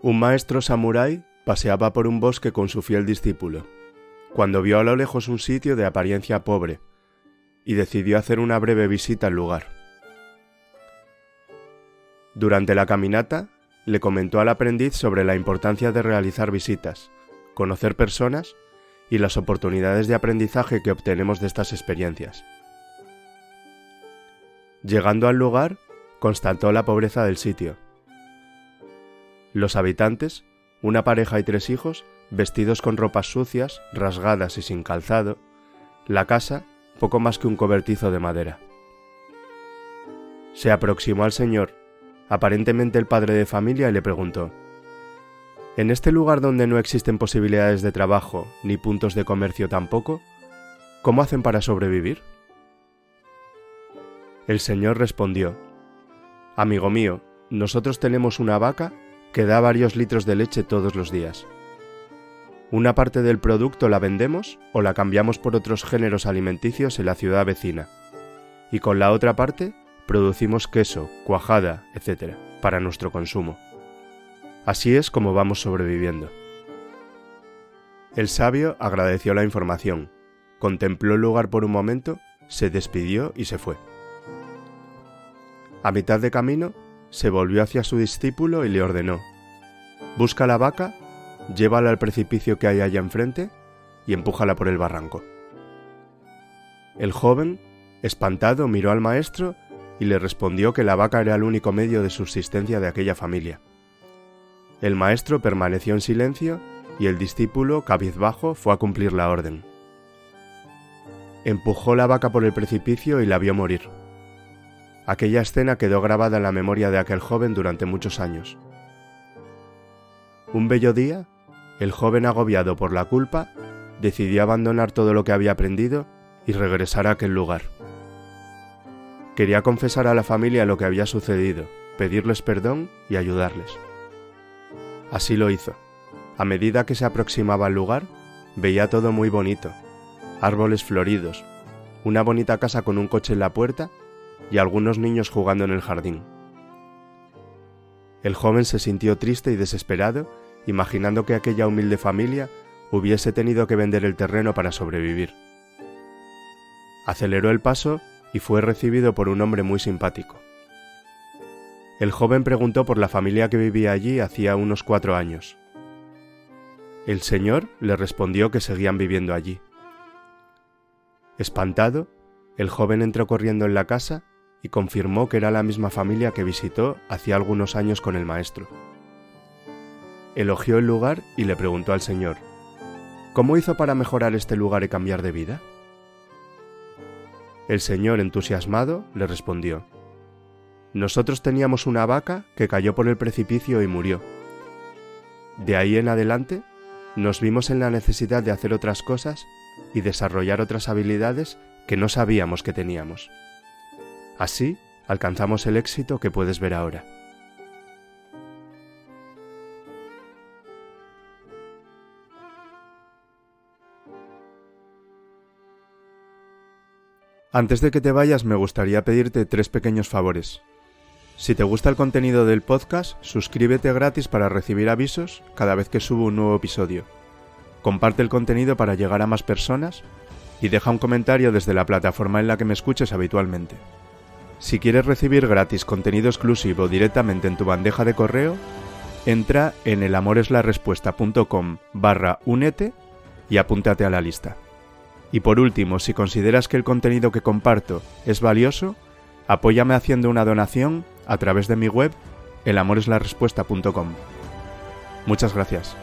Un maestro samurái paseaba por un bosque con su fiel discípulo, cuando vio a lo lejos un sitio de apariencia pobre, y decidió hacer una breve visita al lugar. Durante la caminata, le comentó al aprendiz sobre la importancia de realizar visitas, conocer personas y las oportunidades de aprendizaje que obtenemos de estas experiencias. Llegando al lugar, constató la pobreza del sitio. Los habitantes, una pareja y tres hijos, vestidos con ropas sucias, rasgadas y sin calzado, la casa poco más que un cobertizo de madera. Se aproximó al señor, aparentemente el padre de familia, y le preguntó, ¿En este lugar donde no existen posibilidades de trabajo ni puntos de comercio tampoco, cómo hacen para sobrevivir? El señor respondió, Amigo mío, nosotros tenemos una vaca que da varios litros de leche todos los días. Una parte del producto la vendemos o la cambiamos por otros géneros alimenticios en la ciudad vecina. Y con la otra parte producimos queso, cuajada, etc., para nuestro consumo. Así es como vamos sobreviviendo. El sabio agradeció la información, contempló el lugar por un momento, se despidió y se fue. A mitad de camino, se volvió hacia su discípulo y le ordenó, Busca la vaca llévala al precipicio que hay allá enfrente y empújala por el barranco. El joven, espantado, miró al maestro y le respondió que la vaca era el único medio de subsistencia de aquella familia. El maestro permaneció en silencio y el discípulo, cabizbajo, fue a cumplir la orden. Empujó la vaca por el precipicio y la vio morir. Aquella escena quedó grabada en la memoria de aquel joven durante muchos años. Un bello día, el joven agobiado por la culpa decidió abandonar todo lo que había aprendido y regresar a aquel lugar. Quería confesar a la familia lo que había sucedido, pedirles perdón y ayudarles. Así lo hizo. A medida que se aproximaba al lugar, veía todo muy bonito. Árboles floridos, una bonita casa con un coche en la puerta y algunos niños jugando en el jardín. El joven se sintió triste y desesperado imaginando que aquella humilde familia hubiese tenido que vender el terreno para sobrevivir. Aceleró el paso y fue recibido por un hombre muy simpático. El joven preguntó por la familia que vivía allí hacía unos cuatro años. El señor le respondió que seguían viviendo allí. Espantado, el joven entró corriendo en la casa y confirmó que era la misma familia que visitó hacía algunos años con el maestro elogió el lugar y le preguntó al Señor, ¿Cómo hizo para mejorar este lugar y cambiar de vida? El Señor, entusiasmado, le respondió, Nosotros teníamos una vaca que cayó por el precipicio y murió. De ahí en adelante, nos vimos en la necesidad de hacer otras cosas y desarrollar otras habilidades que no sabíamos que teníamos. Así alcanzamos el éxito que puedes ver ahora. Antes de que te vayas me gustaría pedirte tres pequeños favores. Si te gusta el contenido del podcast, suscríbete gratis para recibir avisos cada vez que subo un nuevo episodio. Comparte el contenido para llegar a más personas y deja un comentario desde la plataforma en la que me escuches habitualmente. Si quieres recibir gratis contenido exclusivo directamente en tu bandeja de correo, entra en elamoreslarespuesta.com barra únete y apúntate a la lista. Y por último, si consideras que el contenido que comparto es valioso, apóyame haciendo una donación a través de mi web elamoreslarespuesta.com. Muchas gracias.